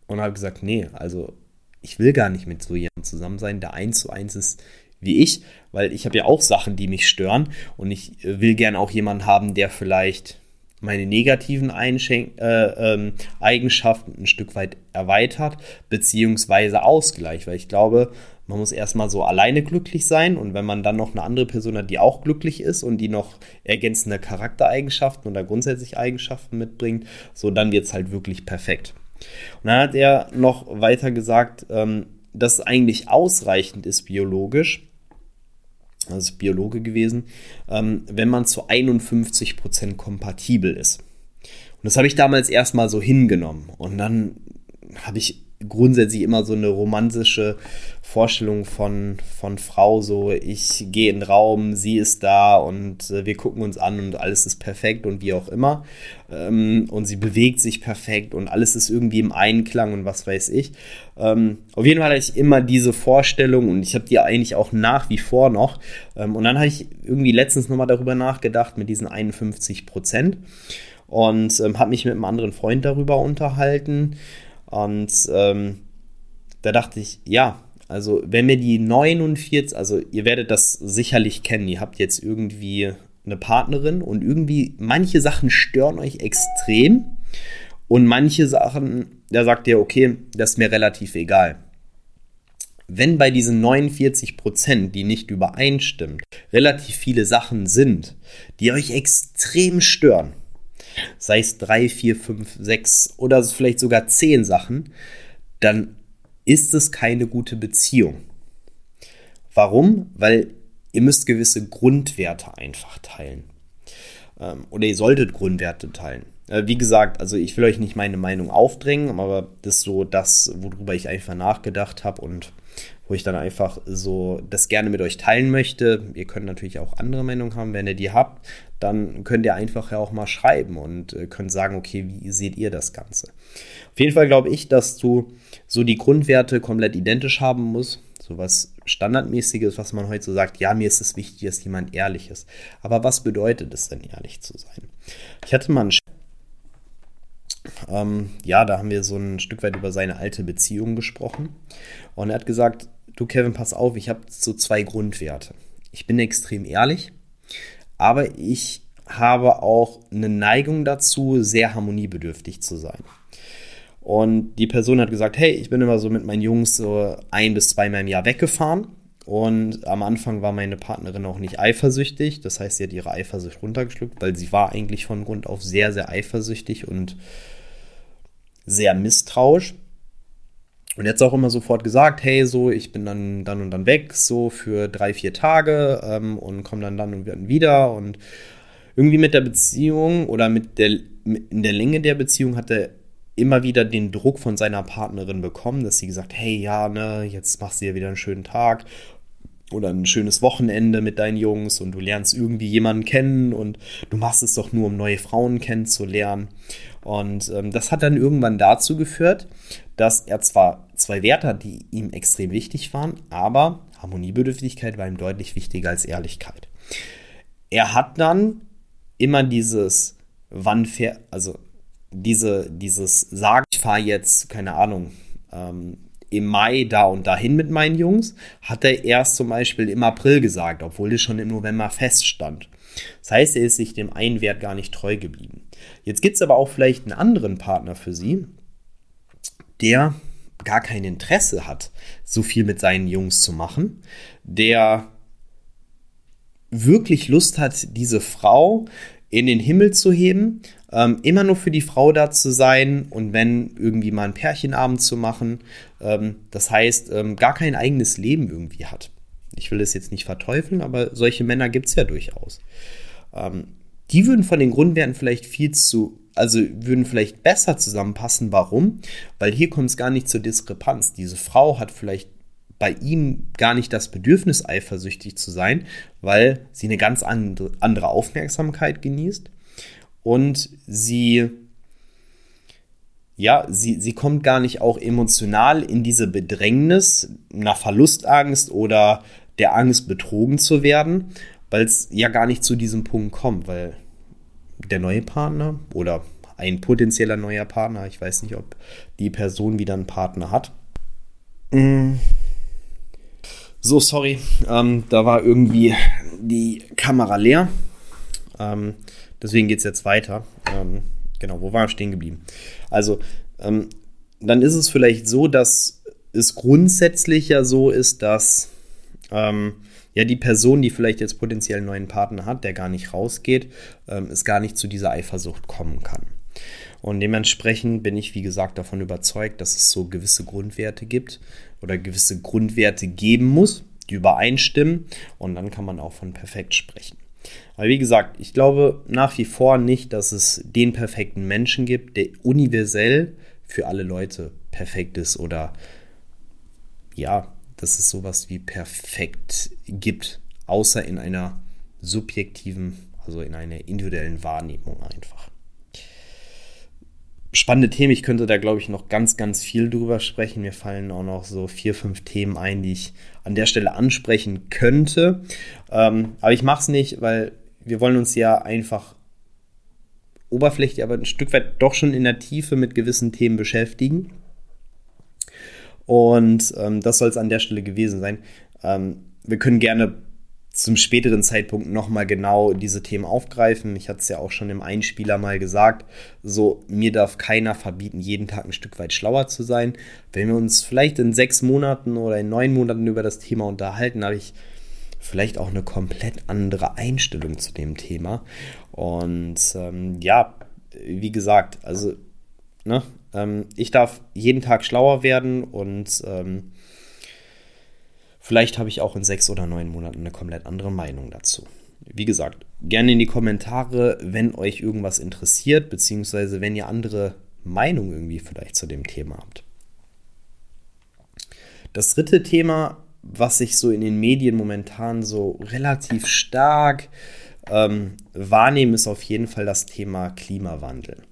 und habe gesagt, nee, also ich will gar nicht mit so jemandem zusammen sein, der eins zu eins ist wie ich, weil ich habe ja auch Sachen, die mich stören und ich äh, will gerne auch jemanden haben, der vielleicht meine negativen Einschenk äh, ähm, Eigenschaften ein Stück weit erweitert, beziehungsweise ausgleicht, weil ich glaube, man muss erstmal so alleine glücklich sein und wenn man dann noch eine andere Person hat, die auch glücklich ist und die noch ergänzende Charaktereigenschaften oder grundsätzlich Eigenschaften mitbringt, so dann wird es halt wirklich perfekt. Und dann hat er noch weiter gesagt, ähm, dass es eigentlich ausreichend ist biologisch, also ist Biologe gewesen, ähm, wenn man zu 51% kompatibel ist. Und das habe ich damals erstmal so hingenommen. Und dann habe ich grundsätzlich immer so eine romantische Vorstellung von, von Frau, so ich gehe in den Raum, sie ist da und äh, wir gucken uns an und alles ist perfekt und wie auch immer. Ähm, und sie bewegt sich perfekt und alles ist irgendwie im Einklang und was weiß ich. Ähm, auf jeden Fall hatte ich immer diese Vorstellung und ich habe die eigentlich auch nach wie vor noch. Ähm, und dann habe ich irgendwie letztens nochmal darüber nachgedacht mit diesen 51 Prozent und ähm, habe mich mit einem anderen Freund darüber unterhalten. Und ähm, da dachte ich, ja, also wenn wir die 49, also ihr werdet das sicherlich kennen, ihr habt jetzt irgendwie eine Partnerin und irgendwie manche Sachen stören euch extrem und manche Sachen, da sagt ihr, okay, das ist mir relativ egal. Wenn bei diesen 49 Prozent, die nicht übereinstimmen, relativ viele Sachen sind, die euch extrem stören, sei es drei, vier, fünf, sechs oder vielleicht sogar zehn Sachen, dann ist es keine gute Beziehung. Warum? Weil ihr müsst gewisse Grundwerte einfach teilen. Ähm, oder ihr solltet Grundwerte teilen. Äh, wie gesagt, also ich will euch nicht meine Meinung aufdrängen, aber das ist so das, worüber ich einfach nachgedacht habe und wo ich dann einfach so das gerne mit euch teilen möchte. Ihr könnt natürlich auch andere Meinungen haben, wenn ihr die habt, dann könnt ihr einfach ja auch mal schreiben und äh, könnt sagen, okay, wie seht ihr das Ganze? Auf jeden Fall glaube ich, dass du so die Grundwerte komplett identisch haben musst. So was Standardmäßiges, was man heute so sagt, ja, mir ist es wichtig, dass jemand ehrlich ist. Aber was bedeutet es denn, ehrlich zu sein? Ich hatte mal einen ähm, ja, da haben wir so ein Stück weit über seine alte Beziehung gesprochen. Und er hat gesagt, du Kevin, pass auf, ich habe so zwei Grundwerte. Ich bin extrem ehrlich aber ich habe auch eine Neigung dazu, sehr harmoniebedürftig zu sein. Und die Person hat gesagt, hey, ich bin immer so mit meinen Jungs so ein bis zweimal im Jahr weggefahren. Und am Anfang war meine Partnerin auch nicht eifersüchtig. Das heißt, sie hat ihre Eifersucht runtergeschluckt, weil sie war eigentlich von Grund auf sehr, sehr eifersüchtig und sehr misstrauisch. Und jetzt auch immer sofort gesagt, hey, so, ich bin dann, dann und dann weg, so für drei, vier Tage ähm, und komme dann dann und dann wieder. Und irgendwie mit der Beziehung oder mit der, in der Länge der Beziehung hat er immer wieder den Druck von seiner Partnerin bekommen, dass sie gesagt, hey, ja, ne, jetzt machst du ja wieder einen schönen Tag oder ein schönes Wochenende mit deinen Jungs und du lernst irgendwie jemanden kennen und du machst es doch nur, um neue Frauen kennenzulernen. Und ähm, das hat dann irgendwann dazu geführt, dass er zwar zwei Werte hat, die ihm extrem wichtig waren, aber Harmoniebedürftigkeit war ihm deutlich wichtiger als Ehrlichkeit. Er hat dann immer dieses wann fährt, also diese, dieses Sagen, ich fahre jetzt, keine Ahnung, ähm, im Mai da und dahin mit meinen Jungs, hat er erst zum Beispiel im April gesagt, obwohl das schon im November feststand. Das heißt, er ist sich dem einen Wert gar nicht treu geblieben. Jetzt gibt es aber auch vielleicht einen anderen Partner für Sie, der gar kein Interesse hat, so viel mit seinen Jungs zu machen, der wirklich Lust hat, diese Frau in den Himmel zu heben, ähm, immer nur für die Frau da zu sein und wenn irgendwie mal ein Pärchenabend zu machen, ähm, das heißt, ähm, gar kein eigenes Leben irgendwie hat. Ich will es jetzt nicht verteufeln, aber solche Männer gibt es ja durchaus. Die würden von den Grundwerten vielleicht viel zu, also würden vielleicht besser zusammenpassen. Warum? Weil hier kommt es gar nicht zur Diskrepanz. Diese Frau hat vielleicht bei ihm gar nicht das Bedürfnis, eifersüchtig zu sein, weil sie eine ganz andere, andere Aufmerksamkeit genießt und sie ja, sie, sie kommt gar nicht auch emotional in diese Bedrängnis nach Verlustangst oder der Angst, betrogen zu werden, weil es ja gar nicht zu diesem Punkt kommt, weil der neue Partner oder ein potenzieller neuer Partner, ich weiß nicht, ob die Person wieder einen Partner hat. Mm. So, sorry, ähm, da war irgendwie die Kamera leer. Ähm, deswegen geht es jetzt weiter. Ähm, genau, wo waren wir stehen geblieben? Also, ähm, dann ist es vielleicht so, dass es grundsätzlich ja so ist, dass ähm, ja die Person, die vielleicht jetzt potenziell einen neuen Partner hat, der gar nicht rausgeht, ähm, es gar nicht zu dieser Eifersucht kommen kann. Und dementsprechend bin ich, wie gesagt, davon überzeugt, dass es so gewisse Grundwerte gibt oder gewisse Grundwerte geben muss, die übereinstimmen. Und dann kann man auch von perfekt sprechen. Aber wie gesagt, ich glaube nach wie vor nicht, dass es den perfekten Menschen gibt, der universell für alle Leute perfekt ist oder ja, dass es sowas wie perfekt gibt, außer in einer subjektiven, also in einer individuellen Wahrnehmung einfach. Spannende Themen, ich könnte da glaube ich noch ganz, ganz viel drüber sprechen. Mir fallen auch noch so vier, fünf Themen ein, die ich an der Stelle ansprechen könnte. Ähm, aber ich mache es nicht, weil wir wollen uns ja einfach oberflächlich, aber ein Stück weit doch schon in der Tiefe mit gewissen Themen beschäftigen. Und ähm, das soll es an der Stelle gewesen sein. Ähm, wir können gerne zum späteren Zeitpunkt nochmal genau diese Themen aufgreifen. Ich hatte es ja auch schon im Einspieler mal gesagt. So, mir darf keiner verbieten, jeden Tag ein Stück weit schlauer zu sein. Wenn wir uns vielleicht in sechs Monaten oder in neun Monaten über das Thema unterhalten, habe ich vielleicht auch eine komplett andere Einstellung zu dem Thema. Und ähm, ja, wie gesagt, also ne, ähm, ich darf jeden Tag schlauer werden und ähm, vielleicht habe ich auch in sechs oder neun Monaten eine komplett andere Meinung dazu. Wie gesagt, gerne in die Kommentare, wenn euch irgendwas interessiert, beziehungsweise wenn ihr andere Meinungen irgendwie vielleicht zu dem Thema habt. Das dritte Thema, was ich so in den Medien momentan so relativ stark ähm, wahrnehme, ist auf jeden Fall das Thema Klimawandel.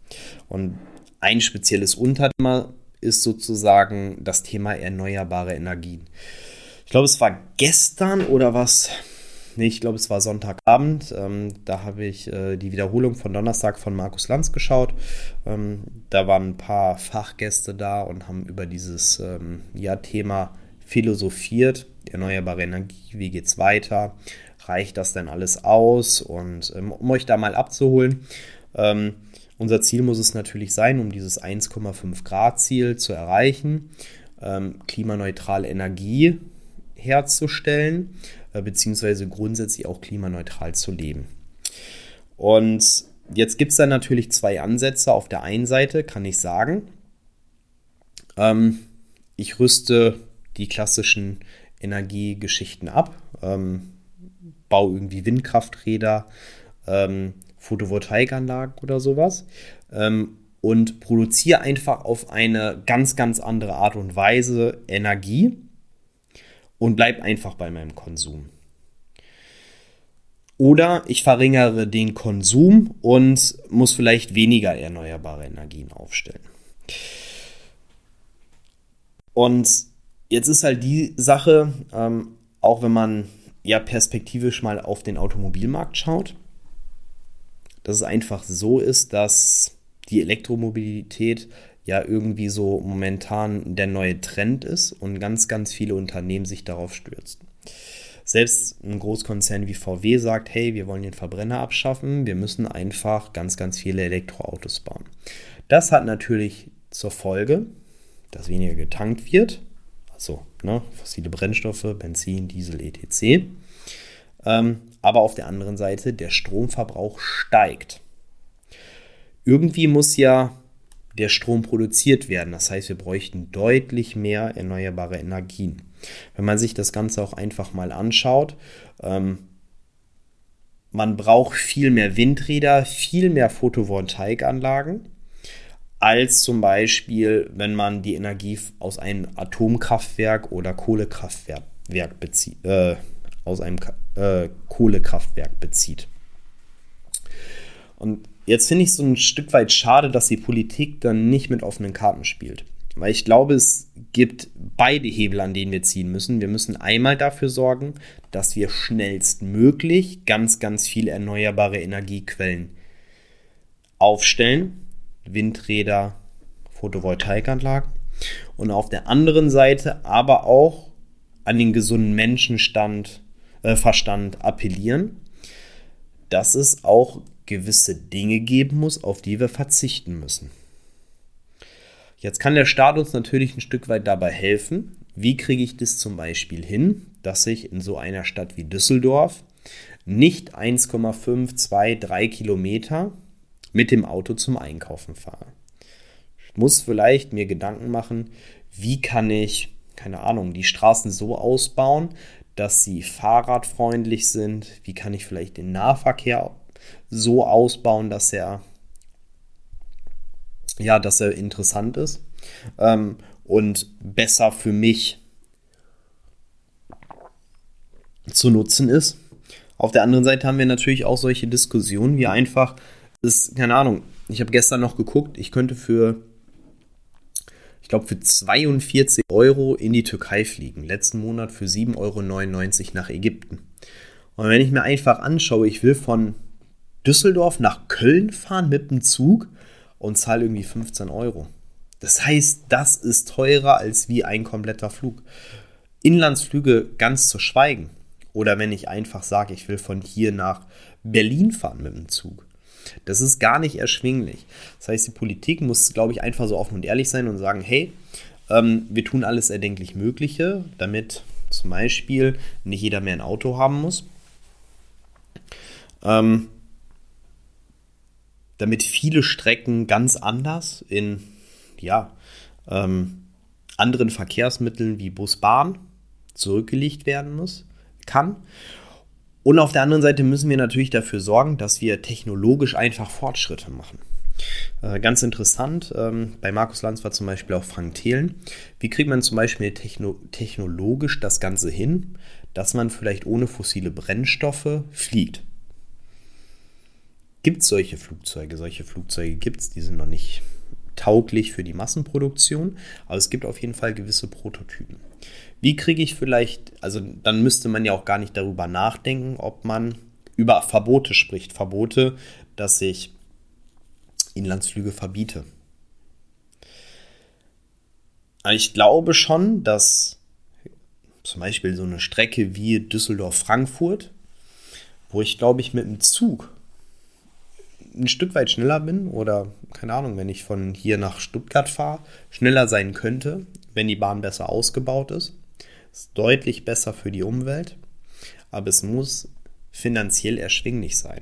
Und ein spezielles Unterthema ist sozusagen das Thema erneuerbare Energien. Ich glaube, es war gestern oder was? Nee, ich glaube, es war Sonntagabend. Ähm, da habe ich äh, die Wiederholung von Donnerstag von Markus Lanz geschaut. Ähm, da waren ein paar Fachgäste da und haben über dieses ähm, ja, Thema philosophiert. Erneuerbare Energie, wie geht es weiter? Reicht das denn alles aus? Und ähm, um euch da mal abzuholen, ähm, unser Ziel muss es natürlich sein, um dieses 1,5 Grad Ziel zu erreichen, ähm, klimaneutrale Energie herzustellen, äh, beziehungsweise grundsätzlich auch klimaneutral zu leben. Und jetzt gibt es dann natürlich zwei Ansätze. Auf der einen Seite kann ich sagen, ähm, ich rüste die klassischen Energiegeschichten ab, ähm, baue irgendwie Windkrafträder, ähm, Photovoltaikanlagen oder sowas ähm, und produziere einfach auf eine ganz, ganz andere Art und Weise Energie und bleibe einfach bei meinem Konsum. Oder ich verringere den Konsum und muss vielleicht weniger erneuerbare Energien aufstellen. Und jetzt ist halt die Sache, ähm, auch wenn man ja perspektivisch mal auf den Automobilmarkt schaut, dass es einfach so ist, dass die Elektromobilität ja irgendwie so momentan der neue Trend ist und ganz, ganz viele Unternehmen sich darauf stürzen. Selbst ein Großkonzern wie VW sagt, hey, wir wollen den Verbrenner abschaffen, wir müssen einfach ganz, ganz viele Elektroautos bauen. Das hat natürlich zur Folge, dass weniger getankt wird, also ne, fossile Brennstoffe, Benzin, Diesel, etc. Ähm, aber auf der anderen Seite der Stromverbrauch steigt. Irgendwie muss ja der Strom produziert werden. Das heißt, wir bräuchten deutlich mehr erneuerbare Energien. Wenn man sich das Ganze auch einfach mal anschaut, ähm, man braucht viel mehr Windräder, viel mehr Photovoltaikanlagen, als zum Beispiel, wenn man die Energie aus einem Atomkraftwerk oder Kohlekraftwerk bezieht, äh, aus einem äh, Kohlekraftwerk bezieht. Und jetzt finde ich es so ein Stück weit schade, dass die Politik dann nicht mit offenen Karten spielt. Weil ich glaube, es gibt beide Hebel, an denen wir ziehen müssen. Wir müssen einmal dafür sorgen, dass wir schnellstmöglich ganz, ganz viele erneuerbare Energiequellen aufstellen. Windräder, Photovoltaikanlagen. Und auf der anderen Seite aber auch an den gesunden Menschenstand, äh, Verstand appellieren, dass es auch gewisse Dinge geben muss, auf die wir verzichten müssen. Jetzt kann der Staat uns natürlich ein Stück weit dabei helfen. Wie kriege ich das zum Beispiel hin, dass ich in so einer Stadt wie Düsseldorf nicht 1,5, 2, 3 Kilometer mit dem Auto zum Einkaufen fahre? Ich muss vielleicht mir Gedanken machen, wie kann ich, keine Ahnung, die Straßen so ausbauen, dass sie fahrradfreundlich sind? Wie kann ich vielleicht den Nahverkehr so ausbauen, dass er ja, dass er interessant ist ähm, und besser für mich zu nutzen ist. Auf der anderen Seite haben wir natürlich auch solche Diskussionen, wie einfach ist, keine Ahnung, ich habe gestern noch geguckt, ich könnte für, ich glaube, für 42 Euro in die Türkei fliegen. Letzten Monat für 7,99 Euro nach Ägypten. Und wenn ich mir einfach anschaue, ich will von Düsseldorf nach Köln fahren mit dem Zug und zahle irgendwie 15 Euro. Das heißt, das ist teurer als wie ein kompletter Flug. Inlandsflüge ganz zu schweigen. Oder wenn ich einfach sage, ich will von hier nach Berlin fahren mit dem Zug. Das ist gar nicht erschwinglich. Das heißt, die Politik muss, glaube ich, einfach so offen und ehrlich sein und sagen, hey, ähm, wir tun alles erdenklich Mögliche, damit zum Beispiel nicht jeder mehr ein Auto haben muss. Ähm, damit viele Strecken ganz anders in ja, ähm, anderen Verkehrsmitteln wie Bus, Bahn zurückgelegt werden muss, kann. Und auf der anderen Seite müssen wir natürlich dafür sorgen, dass wir technologisch einfach Fortschritte machen. Äh, ganz interessant, ähm, bei Markus Lanz war zum Beispiel auch Frank Thelen. Wie kriegt man zum Beispiel techno technologisch das Ganze hin, dass man vielleicht ohne fossile Brennstoffe fliegt? gibt es solche Flugzeuge. Solche Flugzeuge gibt es, die sind noch nicht tauglich für die Massenproduktion, aber es gibt auf jeden Fall gewisse Prototypen. Wie kriege ich vielleicht, also dann müsste man ja auch gar nicht darüber nachdenken, ob man über Verbote spricht. Verbote, dass ich Inlandsflüge verbiete. Ich glaube schon, dass zum Beispiel so eine Strecke wie Düsseldorf-Frankfurt, wo ich glaube ich mit dem Zug ein Stück weit schneller bin oder keine Ahnung, wenn ich von hier nach Stuttgart fahre, schneller sein könnte, wenn die Bahn besser ausgebaut ist. Ist deutlich besser für die Umwelt, aber es muss finanziell erschwinglich sein.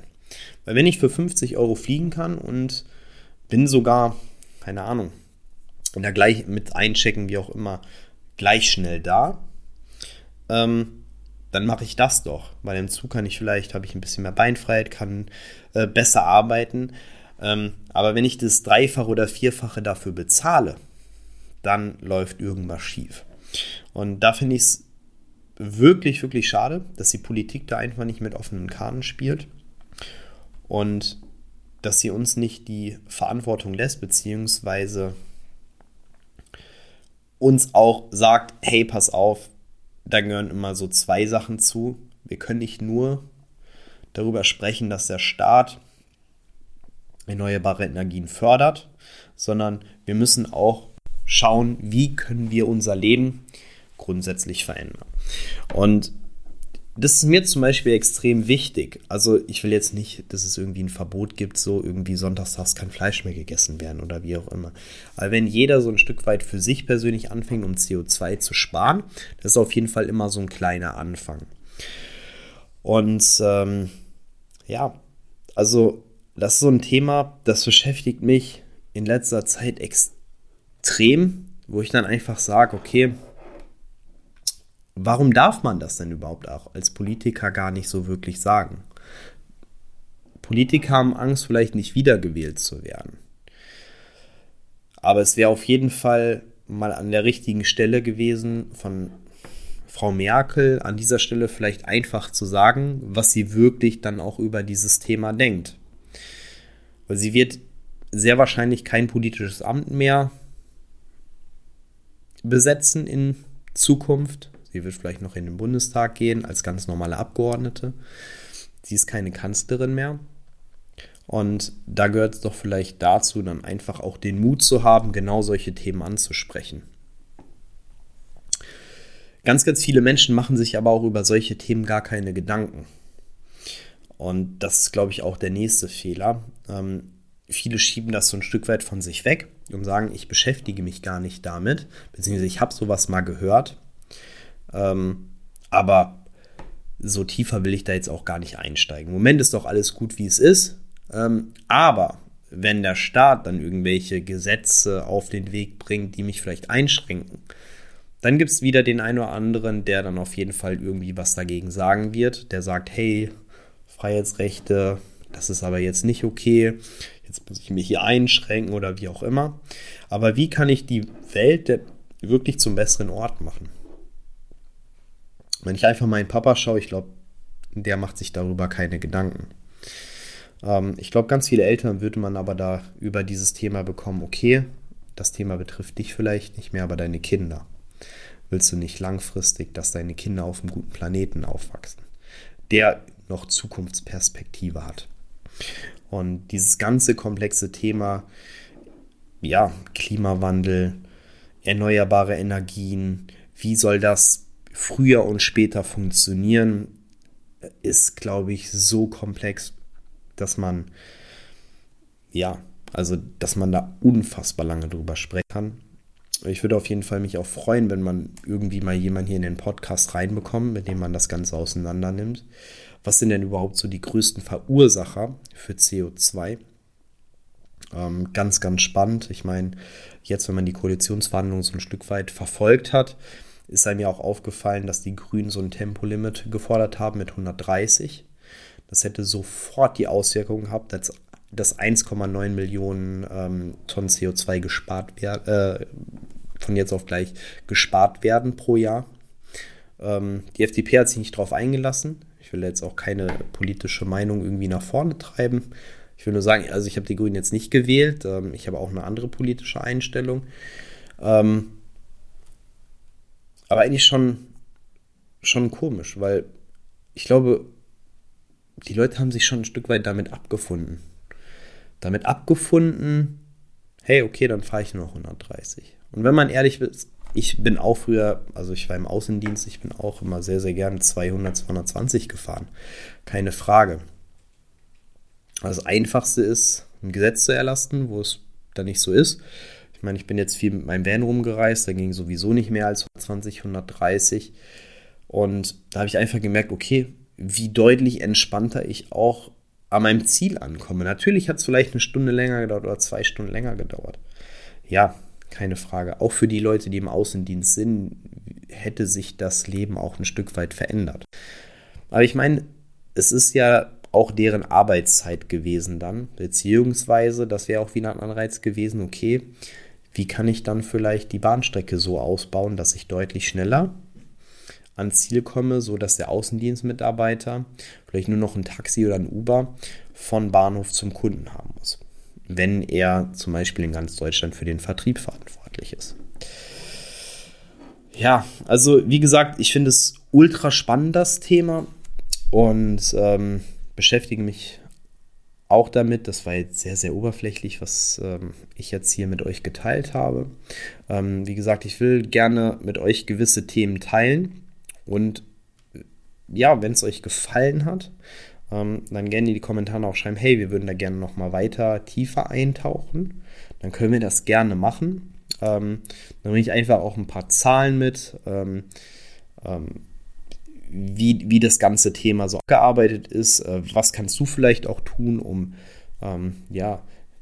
Weil wenn ich für 50 Euro fliegen kann und bin sogar, keine Ahnung, in der gleich mit einchecken, wie auch immer, gleich schnell da, ähm, dann mache ich das doch. Weil im Zug kann ich vielleicht, habe ich ein bisschen mehr Beinfreiheit, kann äh, besser arbeiten. Ähm, aber wenn ich das Dreifache oder Vierfache dafür bezahle, dann läuft irgendwas schief. Und da finde ich es wirklich, wirklich schade, dass die Politik da einfach nicht mit offenen Karten spielt und dass sie uns nicht die Verantwortung lässt, beziehungsweise uns auch sagt, hey, pass auf, da gehören immer so zwei Sachen zu. Wir können nicht nur darüber sprechen, dass der Staat erneuerbare Energien fördert, sondern wir müssen auch schauen, wie können wir unser Leben grundsätzlich verändern. Und das ist mir zum Beispiel extrem wichtig. Also ich will jetzt nicht, dass es irgendwie ein Verbot gibt, so irgendwie sonntags kein Fleisch mehr gegessen werden oder wie auch immer. Aber wenn jeder so ein Stück weit für sich persönlich anfängt, um CO2 zu sparen, das ist auf jeden Fall immer so ein kleiner Anfang. Und ähm, ja, also das ist so ein Thema, das beschäftigt mich in letzter Zeit extrem, wo ich dann einfach sage, okay, warum darf man das denn überhaupt auch als Politiker gar nicht so wirklich sagen? Politiker haben Angst, vielleicht nicht wiedergewählt zu werden. Aber es wäre auf jeden Fall mal an der richtigen Stelle gewesen, von Frau Merkel an dieser Stelle vielleicht einfach zu sagen, was sie wirklich dann auch über dieses Thema denkt. Weil sie wird sehr wahrscheinlich kein politisches Amt mehr besetzen in Zukunft. Sie wird vielleicht noch in den Bundestag gehen als ganz normale Abgeordnete. Sie ist keine Kanzlerin mehr. Und da gehört es doch vielleicht dazu, dann einfach auch den Mut zu haben, genau solche Themen anzusprechen. Ganz, ganz viele Menschen machen sich aber auch über solche Themen gar keine Gedanken. Und das ist, glaube ich, auch der nächste Fehler. Ähm, viele schieben das so ein Stück weit von sich weg und sagen, ich beschäftige mich gar nicht damit, beziehungsweise ich habe sowas mal gehört. Ähm, aber so tiefer will ich da jetzt auch gar nicht einsteigen. Im Moment ist doch alles gut, wie es ist. Ähm, aber wenn der Staat dann irgendwelche Gesetze auf den Weg bringt, die mich vielleicht einschränken, dann gibt es wieder den einen oder anderen, der dann auf jeden Fall irgendwie was dagegen sagen wird, der sagt, hey, Freiheitsrechte, das ist aber jetzt nicht okay, jetzt muss ich mich hier einschränken oder wie auch immer. Aber wie kann ich die Welt wirklich zum besseren Ort machen? Wenn ich einfach meinen Papa schaue, ich glaube, der macht sich darüber keine Gedanken. Ähm, ich glaube, ganz viele Eltern würde man aber da über dieses Thema bekommen, okay, das Thema betrifft dich vielleicht nicht mehr, aber deine Kinder. Willst du nicht langfristig, dass deine Kinder auf einem guten Planeten aufwachsen, der noch Zukunftsperspektive hat? Und dieses ganze komplexe Thema, ja, Klimawandel, erneuerbare Energien, wie soll das früher und später funktionieren, ist, glaube ich, so komplex dass man, ja, also, dass man da unfassbar lange drüber sprechen kann. Ich würde auf jeden Fall mich auch freuen, wenn man irgendwie mal jemanden hier in den Podcast reinbekommt, mit dem man das Ganze auseinander nimmt. Was sind denn überhaupt so die größten Verursacher für CO2? Ähm, ganz, ganz spannend. Ich meine, jetzt, wenn man die Koalitionsverhandlungen so ein Stück weit verfolgt hat, ist einem ja auch aufgefallen, dass die Grünen so ein Tempolimit gefordert haben mit 130. Das hätte sofort die Auswirkung gehabt, dass, dass 1,9 Millionen ähm, Tonnen CO2 gespart werden, äh, von jetzt auf gleich gespart werden pro Jahr. Ähm, die FDP hat sich nicht darauf eingelassen. Ich will jetzt auch keine politische Meinung irgendwie nach vorne treiben. Ich will nur sagen, also ich habe die Grünen jetzt nicht gewählt. Ähm, ich habe auch eine andere politische Einstellung. Ähm, aber eigentlich schon, schon komisch, weil ich glaube, die Leute haben sich schon ein Stück weit damit abgefunden. Damit abgefunden, hey, okay, dann fahre ich nur noch 130. Und wenn man ehrlich ist, ich bin auch früher, also ich war im Außendienst, ich bin auch immer sehr, sehr gerne 200, 220 gefahren. Keine Frage. Das Einfachste ist, ein Gesetz zu erlassen, wo es dann nicht so ist. Ich meine, ich bin jetzt viel mit meinem Van rumgereist, da ging sowieso nicht mehr als 120, 130. Und da habe ich einfach gemerkt, okay, wie deutlich entspannter ich auch an meinem Ziel ankomme. Natürlich hat es vielleicht eine Stunde länger gedauert oder zwei Stunden länger gedauert. Ja, keine Frage. Auch für die Leute, die im Außendienst sind, hätte sich das Leben auch ein Stück weit verändert. Aber ich meine, es ist ja auch deren Arbeitszeit gewesen dann, beziehungsweise das wäre auch wieder ein Anreiz gewesen, okay, wie kann ich dann vielleicht die Bahnstrecke so ausbauen, dass ich deutlich schneller ans Ziel komme, so dass der Außendienstmitarbeiter vielleicht nur noch ein Taxi oder ein Uber von Bahnhof zum Kunden haben muss, wenn er zum Beispiel in ganz Deutschland für den Vertrieb verantwortlich ist. Ja, also wie gesagt, ich finde es ultra spannend, das Thema und ähm, beschäftige mich auch damit. Das war jetzt sehr, sehr oberflächlich, was ähm, ich jetzt hier mit euch geteilt habe. Ähm, wie gesagt, ich will gerne mit euch gewisse Themen teilen und ja, wenn es euch gefallen hat, ähm, dann gerne in die Kommentare auch schreiben, hey, wir würden da gerne noch mal weiter tiefer eintauchen. Dann können wir das gerne machen. Ähm, dann bringe ich einfach auch ein paar Zahlen mit, ähm, ähm wie, wie das ganze Thema so gearbeitet ist. Äh, was kannst du vielleicht auch tun, um ähm, ja,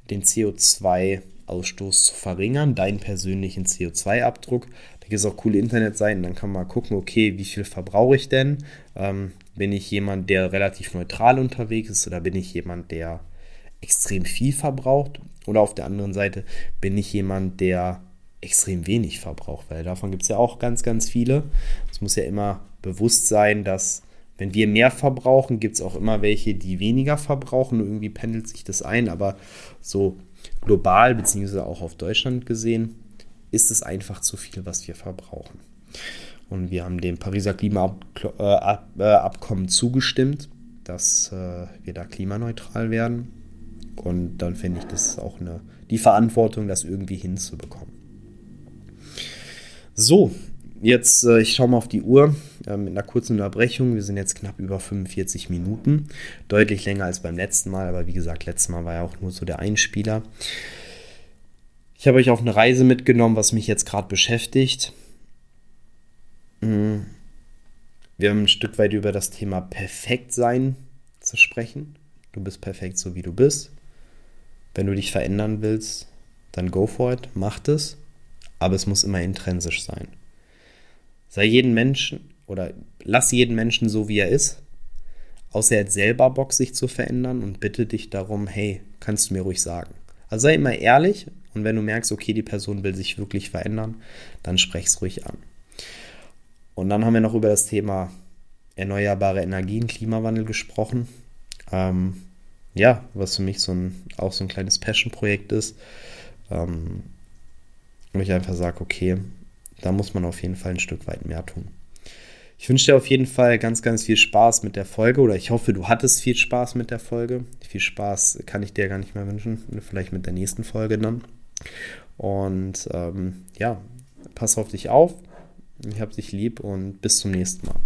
den CO2 Ausstoß zu verringern, deinen persönlichen CO2-Abdruck. Da gibt es auch coole Internetseiten, dann kann man gucken, okay, wie viel verbrauche ich denn? Ähm, bin ich jemand, der relativ neutral unterwegs ist oder bin ich jemand, der extrem viel verbraucht? Oder auf der anderen Seite bin ich jemand, der extrem wenig verbraucht, weil davon gibt es ja auch ganz, ganz viele. Es muss ja immer bewusst sein, dass wenn wir mehr verbrauchen, gibt es auch immer welche, die weniger verbrauchen. Irgendwie pendelt sich das ein, aber so global beziehungsweise auch auf Deutschland gesehen ist es einfach zu viel, was wir verbrauchen. Und wir haben dem Pariser Klimaabkommen zugestimmt, dass äh, wir da klimaneutral werden. Und dann finde ich, das auch eine, die Verantwortung, das irgendwie hinzubekommen. So, jetzt, äh, ich schaue mal auf die Uhr äh, mit einer kurzen Unterbrechung. Wir sind jetzt knapp über 45 Minuten. Deutlich länger als beim letzten Mal, aber wie gesagt, letztes Mal war ja auch nur so der Einspieler. Ich habe euch auf eine Reise mitgenommen, was mich jetzt gerade beschäftigt. Wir haben ein Stück weit über das Thema Perfektsein zu sprechen. Du bist perfekt so wie du bist. Wenn du dich verändern willst, dann go for it, mach das. Aber es muss immer intrinsisch sein. Sei jeden Menschen oder lass jeden Menschen so, wie er ist. Außer er hat selber Bock, sich zu verändern und bitte dich darum, hey, kannst du mir ruhig sagen. Also sei immer ehrlich und wenn du merkst, okay, die Person will sich wirklich verändern, dann sprech es ruhig an. Und dann haben wir noch über das Thema erneuerbare Energien, Klimawandel gesprochen. Ähm, ja, was für mich so ein, auch so ein kleines Passion-Projekt ist. Ähm, wo ich einfach sage, okay, da muss man auf jeden Fall ein Stück weit mehr tun. Ich wünsche dir auf jeden Fall ganz, ganz viel Spaß mit der Folge oder ich hoffe, du hattest viel Spaß mit der Folge. Viel Spaß kann ich dir gar nicht mehr wünschen, vielleicht mit der nächsten Folge dann. Und ähm, ja, pass auf dich auf. Ich habe dich lieb und bis zum nächsten Mal.